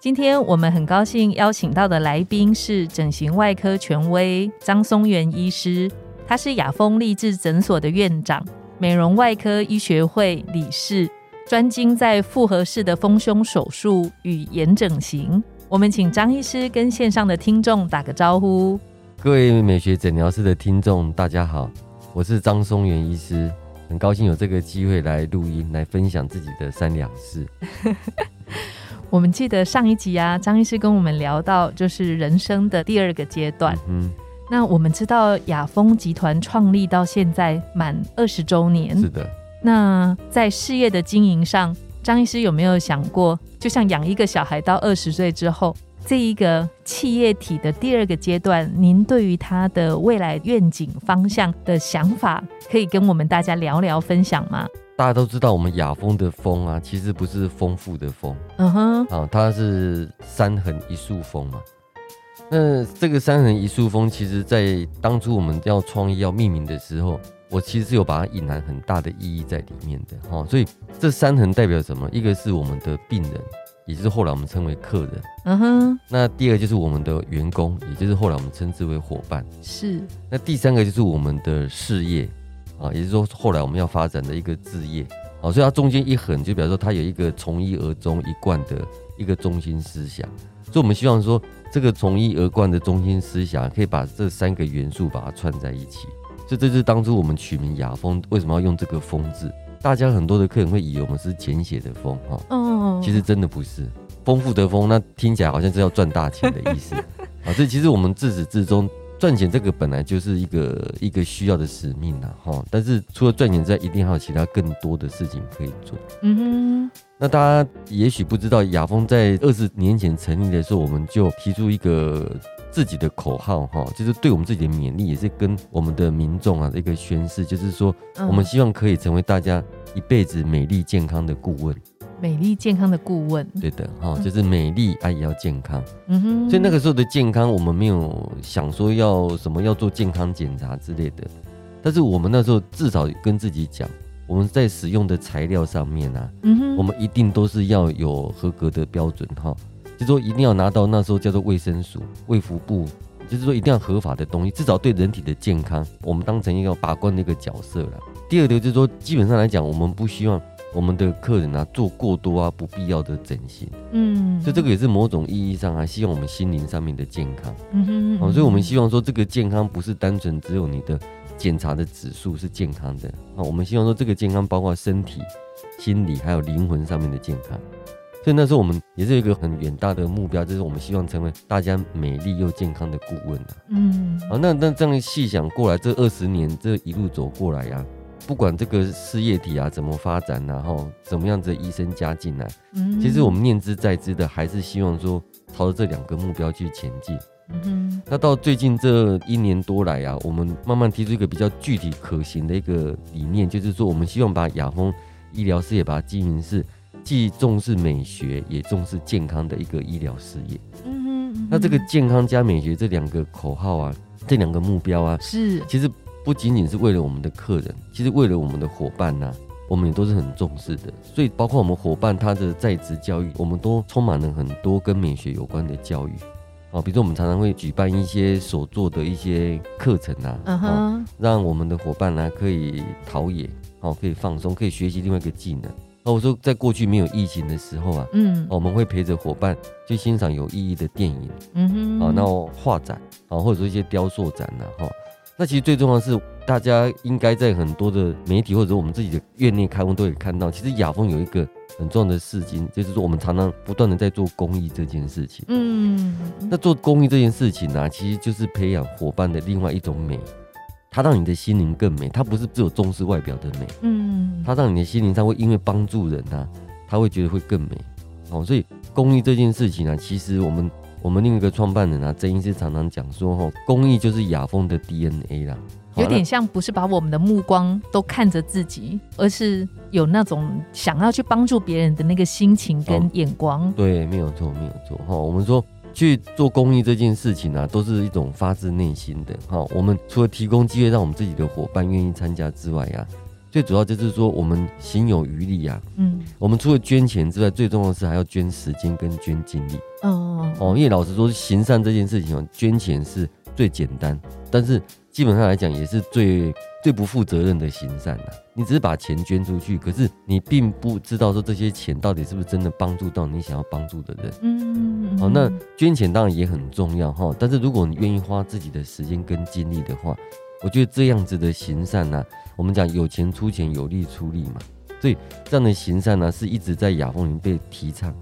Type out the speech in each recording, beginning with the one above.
今天我们很高兴邀请到的来宾是整形外科权威张松元医师，他是雅风立志诊所的院长，美容外科医学会理事，专精在复合式的丰胸手术与眼整形。我们请张医师跟线上的听众打个招呼。各位美学诊疗室的听众，大家好，我是张松元医师，很高兴有这个机会来录音，来分享自己的三两事。我们记得上一集啊，张医师跟我们聊到，就是人生的第二个阶段。嗯，那我们知道雅风集团创立到现在满二十周年。是的。那在事业的经营上，张医师有没有想过，就像养一个小孩到二十岁之后，这一个企业体的第二个阶段，您对于他的未来愿景方向的想法，可以跟我们大家聊聊分享吗？大家都知道，我们雅风的风啊，其实不是丰富的丰，嗯哼，啊，它是三横一竖风嘛。那这个三横一竖风，其实在当初我们要创意要命名的时候，我其实有把它隐含很大的意义在里面的哈。所以这三横代表什么？一个是我们的病人，也就是后来我们称为客人，嗯哼。那第二个就是我们的员工，也就是后来我们称之为伙伴，是。那第三个就是我们的事业。啊，也就是说，后来我们要发展的一个置业，啊，所以它中间一横，就比如说它有一个从一而终一贯的一个中心思想，所以我们希望说，这个从一而贯的中心思想，可以把这三个元素把它串在一起。所以这是当初我们取名雅风为什么要用这个“风”字？大家很多的客人会以为我们是简写的“风”哈，哦，其实真的不是，丰富的“丰”，那听起来好像是要赚大钱的意思 啊。这其实我们自始至终。赚钱这个本来就是一个一个需要的使命呐，哈！但是除了赚钱之外，一定还有其他更多的事情可以做。嗯哼。那大家也许不知道，雅风在二十年前成立的时候，我们就提出一个自己的口号，哈，就是对我们自己的勉励，也是跟我们的民众啊一个宣誓，就是说，我们希望可以成为大家一辈子美丽健康的顾问。美丽健康的顾问，对的哈，就是美丽啊也要健康，嗯哼。所以那个时候的健康，我们没有想说要什么要做健康检查之类的，但是我们那时候至少跟自己讲，我们在使用的材料上面啊，嗯哼，我们一定都是要有合格的标准哈，就说一定要拿到那时候叫做卫生署、卫福部，就是说一定要合法的东西，至少对人体的健康，我们当成一个把关的一个角色了。第二个就是说，基本上来讲，我们不希望。我们的客人啊，做过多啊不必要的整形，嗯，所以这个也是某种意义上啊，希望我们心灵上面的健康，嗯哼，哦，所以我们希望说，这个健康不是单纯只有你的检查的指数是健康的，啊，我们希望说这个健康包括身体、心理还有灵魂上面的健康，所以那时候我们也是有一个很远大的目标，就是我们希望成为大家美丽又健康的顾问啊，嗯，啊，那那这样细想过来，这二十年这一路走过来呀。不管这个事业体啊怎么发展，然后怎么样子医生加进来，嗯，其实我们念之在之的，还是希望说朝着这两个目标去前进。嗯，那到最近这一年多来啊，我们慢慢提出一个比较具体可行的一个理念，就是说我们希望把雅风医疗事业把它经营是既重视美学也重视健康的一个医疗事业。嗯哼，那这个健康加美学这两个口号啊，这两个目标啊，是其实。不仅仅是为了我们的客人，其实为了我们的伙伴呢，我们也都是很重视的。所以，包括我们伙伴他的在职教育，我们都充满了很多跟美学有关的教育。哦，比如说我们常常会举办一些所做的一些课程啊，哦，让我们的伙伴呢可以陶冶，哦，可以放松，可以学习另外一个技能。哦，我说在过去没有疫情的时候啊，嗯，我们会陪着伙伴去欣赏有意义的电影，嗯哼，哦，那画展，哦，或者说一些雕塑展呐，哈。那其实最重要的是，大家应该在很多的媒体或者我们自己的院内开会都有看到，其实雅风有一个很重要的事情，就是说我们常常不断的在做公益这件事情。嗯，那做公益这件事情呢，其实就是培养伙伴的另外一种美，它让你的心灵更美，它不是只有重视外表的美。嗯，它让你的心灵上会因为帮助人啊，他会觉得会更美。哦，所以公益这件事情呢，其实我们。我们另一个创办人啊，曾医师常常讲说，哈，公益就是雅风的 DNA 啦。有点像不是把我们的目光都看着自己，而是有那种想要去帮助别人的那个心情跟眼光。对，没有错，没有错。哈，我们说去做公益这件事情啊，都是一种发自内心的。哈，我们除了提供机会让我们自己的伙伴愿意参加之外呀，最主要就是说我们心有余力啊。嗯，我们除了捐钱之外，最重要的是还要捐时间跟捐精力。哦哦，因为老实说，行善这件事情，捐钱是最简单，但是。基本上来讲，也是最最不负责任的行善了。你只是把钱捐出去，可是你并不知道说这些钱到底是不是真的帮助到你想要帮助的人。嗯，好，那捐钱当然也很重要哈。但是如果你愿意花自己的时间跟精力的话，我觉得这样子的行善呢，我们讲有钱出钱，有力出力嘛。所以这样的行善呢，是一直在雅风里被提倡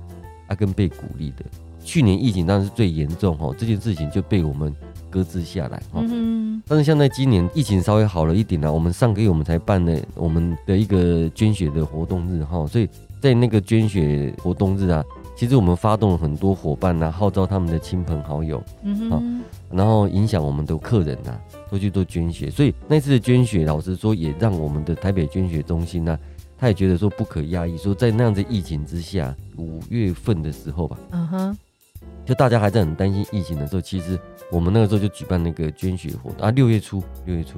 啊，跟被鼓励的。去年疫情当然是最严重哈，这件事情就被我们。搁置下来哈，但是像在今年疫情稍微好了一点呢，我们上个月我们才办了我们的一个捐血的活动日哈，所以在那个捐血活动日啊，其实我们发动了很多伙伴呐，号召他们的亲朋好友，嗯哼，然后影响我们的客人呐，都去做捐血，所以那次的捐血，老实说也让我们的台北捐血中心呢，他也觉得说不可压抑，说在那样子疫情之下，五月份的时候吧，嗯哼。就大家还在很担心疫情的时候，其实我们那个时候就举办那个捐血活动啊，六月初，六月初，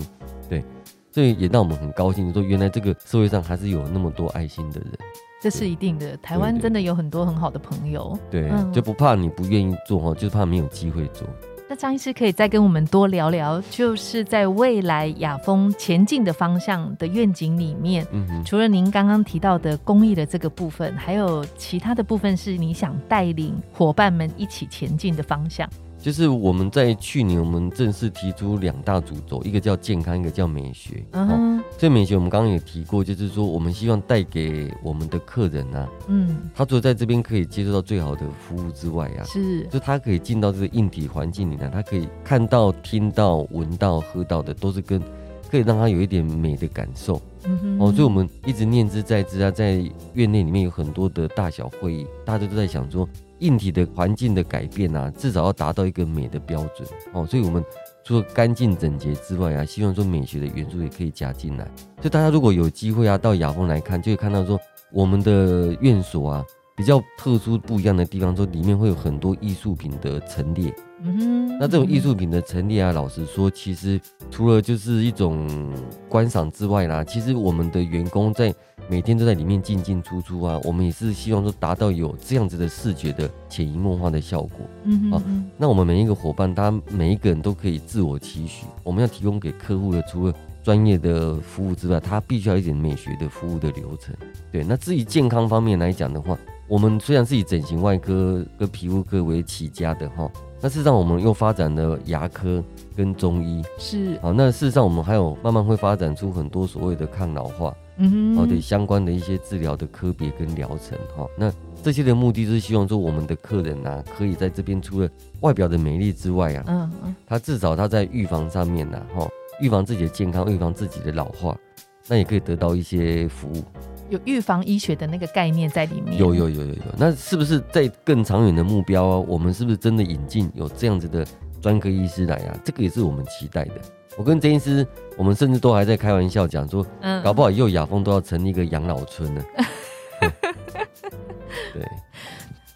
对，所以也让我们很高兴，说原来这个社会上还是有那么多爱心的人，这是一定的。台湾真的有很多很好的朋友，对，就不怕你不愿意做哈，就怕没有机会做。那张医师可以再跟我们多聊聊，就是在未来雅风前进的方向的愿景里面，除了您刚刚提到的公益的这个部分，还有其他的部分是你想带领伙伴们一起前进的方向。就是我们在去年，我们正式提出两大主轴，一个叫健康，一个叫美学。嗯，这美学我们刚刚也提过，就是说我们希望带给我们的客人啊，嗯，他除了在这边可以接受到最好的服务之外啊，是，就他可以进到这个硬体环境里呢，他可以看到、听到、闻到、喝到的，都是跟可以让他有一点美的感受。嗯哦，所以我们一直念之在之啊，在院内里面有很多的大小会议，大家都在想说。硬体的环境的改变啊，至少要达到一个美的标准哦。所以，我们除了干净整洁之外啊，希望说美学的元素也可以加进来。就，大家如果有机会啊，到雅风来看，就会看到说我们的院所啊，比较特殊不一样的地方，说里面会有很多艺术品的陈列。嗯哼，那这种艺术品的陈列啊，老实说，其实除了就是一种观赏之外啦，其实我们的员工在每天都在里面进进出出啊，我们也是希望说达到有这样子的视觉的潜移默化的效果。嗯哼，那我们每一个伙伴，他每一个人都可以自我期许，我们要提供给客户的，除了专业的服务之外，他必须要一点美学的服务的流程。对，那至于健康方面来讲的话，我们虽然是以整形外科跟皮肤科为起家的哈。那事实上，我们又发展了牙科跟中医，是好。那事实上，我们还有慢慢会发展出很多所谓的抗老化，嗯哼，好的相关的一些治疗的科别跟疗程哈。那这些的目的就是希望说，我们的客人呐，可以在这边除了外表的美丽之外啊，嗯嗯，他至少他在预防上面呐，哈，预防自己的健康，预防自己的老化，那也可以得到一些服务。有预防医学的那个概念在里面。有有有有有，那是不是在更长远的目标啊？我们是不是真的引进有这样子的专科医师来啊？这个也是我们期待的。我跟曾医师，我们甚至都还在开玩笑讲说，嗯，搞不好以后雅风都要成立一个养老村呢。对，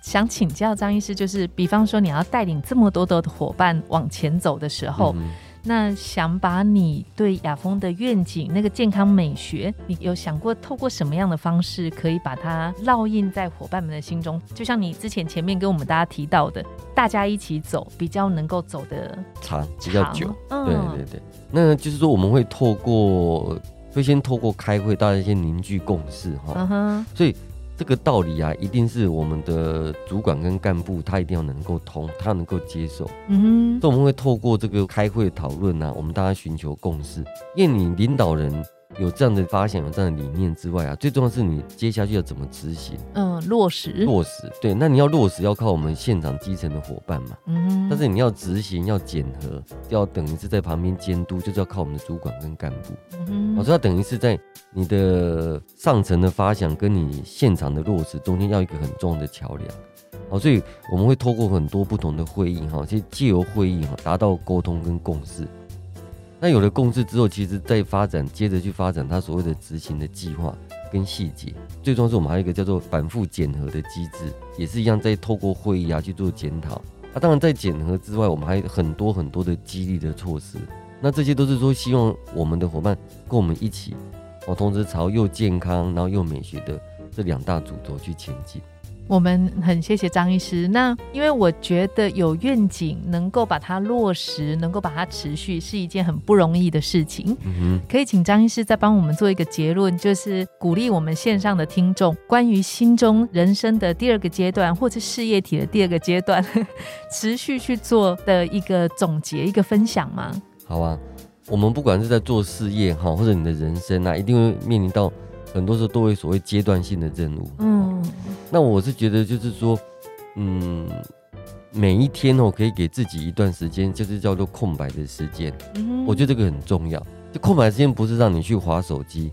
想请教张医师，就是比方说你要带领这么多的伙伴往前走的时候。那想把你对雅风的愿景，那个健康美学，你有想过透过什么样的方式可以把它烙印在伙伴们的心中？就像你之前前面跟我们大家提到的，大家一起走，比较能够走得长，比较久。对对对，那就是说我们会透过，会先透过开会，大家先凝聚共识哈。所以。这个道理啊，一定是我们的主管跟干部他一定要能够通，他能够接受。嗯哼，所以我们会透过这个开会讨论呢，我们大家寻求共识，因为你领导人。有这样的发想，有这样的理念之外啊，最重要是你接下去要怎么执行？嗯，落实。落实，对。那你要落实，要靠我们现场基层的伙伴嘛。嗯。但是你要执行，要检核，要等于是在旁边监督，就是要靠我们的主管跟干部。嗯。我说要等于是在你的上层的发想跟你现场的落实中间要一个很重要的桥梁。哦，所以我们会透过很多不同的会议哈，去借由会议哈，达到沟通跟共识。那有了共识之后，其实再发展，接着去发展它所谓的执行的计划跟细节。最终是我们还有一个叫做反复检核的机制，也是一样在透过会议啊去做检讨。啊，当然在检核之外，我们还有很多很多的激励的措施。那这些都是说，希望我们的伙伴跟我们一起，哦，同时朝又健康然后又美学的这两大主轴去前进。我们很谢谢张医师。那因为我觉得有愿景，能够把它落实，能够把它持续，是一件很不容易的事情。嗯可以请张医师再帮我们做一个结论，就是鼓励我们线上的听众，关于心中人生的第二个阶段，或者事业体的第二个阶段，持续去做的一个总结、一个分享吗？好啊，我们不管是在做事业哈，或者你的人生啊，一定会面临到很多时候都会所谓阶段性的任务。嗯，那我是觉得就是说，嗯，每一天哦，可以给自己一段时间，就是叫做空白的时间。嗯，我觉得这个很重要。就空白时间不是让你去划手机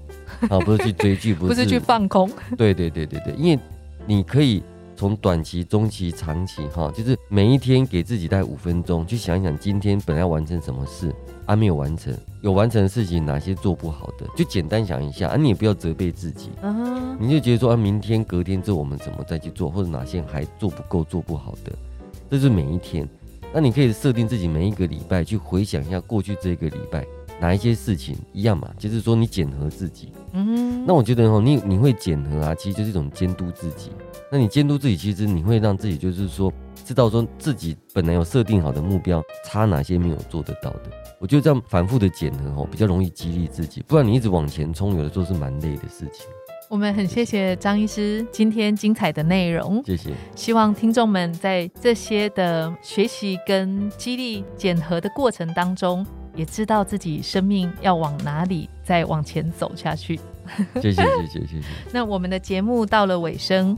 啊，不是去追剧，不是 去放空。对对对对对，因为你可以。从短期、中期、长期，哈，就是每一天给自己带五分钟，去想一想今天本来要完成什么事，啊没有完成，有完成的事情哪些做不好的，就简单想一下，啊你也不要责备自己，嗯，你就觉得说啊明天、隔天之后我们怎么再去做，或者哪些还做不够、做不好的，这是每一天。那你可以设定自己每一个礼拜去回想一下过去这个礼拜。哪一些事情一样嘛？就是说你检核自己，嗯，那我觉得哦，你你会检核啊，其实就是一种监督自己。那你监督自己，其实你会让自己就是说知道说自己本来有设定好的目标，差哪些没有做得到的。我觉得这样反复的检核哦，比较容易激励自己。不然你一直往前冲，有的时候是蛮累的事情。我们很谢谢张医师今天精彩的内容，谢谢。希望听众们在这些的学习跟激励检核的过程当中。也知道自己生命要往哪里再往前走下去。谢谢谢谢谢谢。那我们的节目到了尾声，